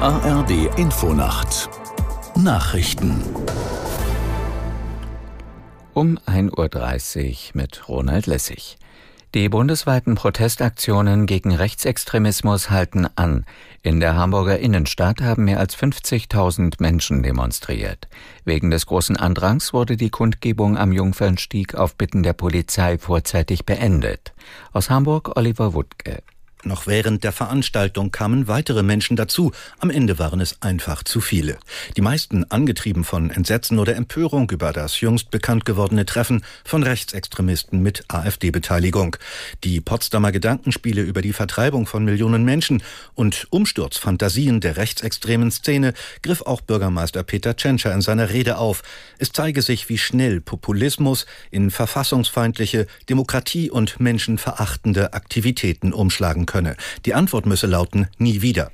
ARD Infonacht Nachrichten um 1.30 Uhr mit Ronald Lessig. Die bundesweiten Protestaktionen gegen Rechtsextremismus halten an. In der Hamburger Innenstadt haben mehr als 50.000 Menschen demonstriert. Wegen des großen Andrangs wurde die Kundgebung am Jungfernstieg auf Bitten der Polizei vorzeitig beendet. Aus Hamburg Oliver Wuttke. Noch während der Veranstaltung kamen weitere Menschen dazu. Am Ende waren es einfach zu viele. Die meisten angetrieben von Entsetzen oder Empörung über das jüngst bekannt gewordene Treffen von Rechtsextremisten mit AfD-Beteiligung. Die Potsdamer Gedankenspiele über die Vertreibung von Millionen Menschen und Umsturzfantasien der rechtsextremen Szene griff auch Bürgermeister Peter Tschentscher in seiner Rede auf. Es zeige sich, wie schnell Populismus in verfassungsfeindliche, demokratie- und menschenverachtende Aktivitäten umschlagen könne. Die Antwort müsse lauten, nie wieder.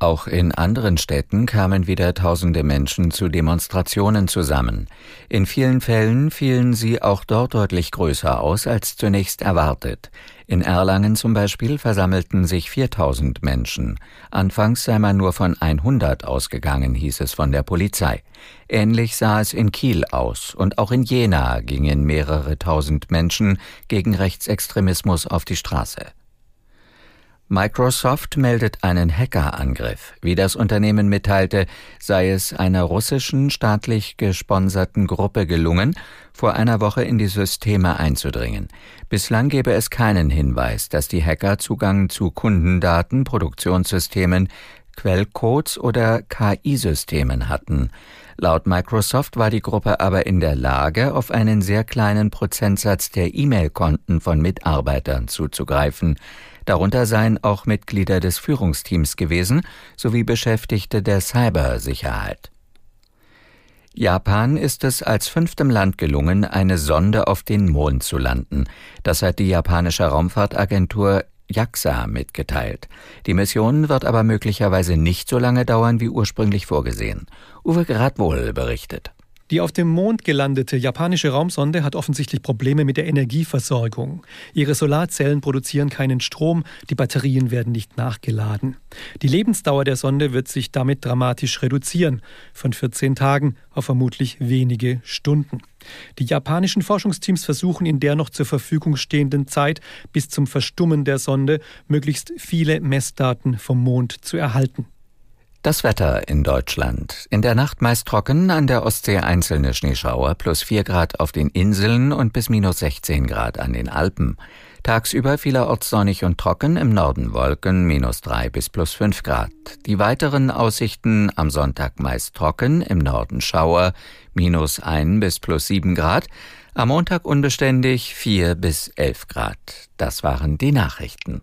Auch in anderen Städten kamen wieder tausende Menschen zu Demonstrationen zusammen. In vielen Fällen fielen sie auch dort deutlich größer aus als zunächst erwartet. In Erlangen zum Beispiel versammelten sich 4000 Menschen. Anfangs sei man nur von 100 ausgegangen, hieß es von der Polizei. Ähnlich sah es in Kiel aus und auch in Jena gingen mehrere tausend Menschen gegen Rechtsextremismus auf die Straße. Microsoft meldet einen Hackerangriff. Wie das Unternehmen mitteilte, sei es einer russischen staatlich gesponserten Gruppe gelungen, vor einer Woche in die Systeme einzudringen. Bislang gebe es keinen Hinweis, dass die Hacker Zugang zu Kundendaten, Produktionssystemen, Quellcodes oder KI-Systemen hatten. Laut Microsoft war die Gruppe aber in der Lage, auf einen sehr kleinen Prozentsatz der E-Mail-Konten von Mitarbeitern zuzugreifen. Darunter seien auch Mitglieder des Führungsteams gewesen sowie Beschäftigte der Cybersicherheit. Japan ist es als fünftem Land gelungen, eine Sonde auf den Mond zu landen. Das hat die japanische Raumfahrtagentur JAXA mitgeteilt. Die Mission wird aber möglicherweise nicht so lange dauern wie ursprünglich vorgesehen. Uwe Gradwohl berichtet. Die auf dem Mond gelandete japanische Raumsonde hat offensichtlich Probleme mit der Energieversorgung. Ihre Solarzellen produzieren keinen Strom, die Batterien werden nicht nachgeladen. Die Lebensdauer der Sonde wird sich damit dramatisch reduzieren, von 14 Tagen auf vermutlich wenige Stunden. Die japanischen Forschungsteams versuchen in der noch zur Verfügung stehenden Zeit bis zum Verstummen der Sonde möglichst viele Messdaten vom Mond zu erhalten. Das Wetter in Deutschland. In der Nacht meist trocken, an der Ostsee einzelne Schneeschauer, plus 4 Grad auf den Inseln und bis minus 16 Grad an den Alpen. Tagsüber vielerorts sonnig und trocken, im Norden Wolken, minus 3 bis plus 5 Grad. Die weiteren Aussichten am Sonntag meist trocken, im Norden Schauer, minus 1 bis plus 7 Grad, am Montag unbeständig 4 bis 11 Grad. Das waren die Nachrichten.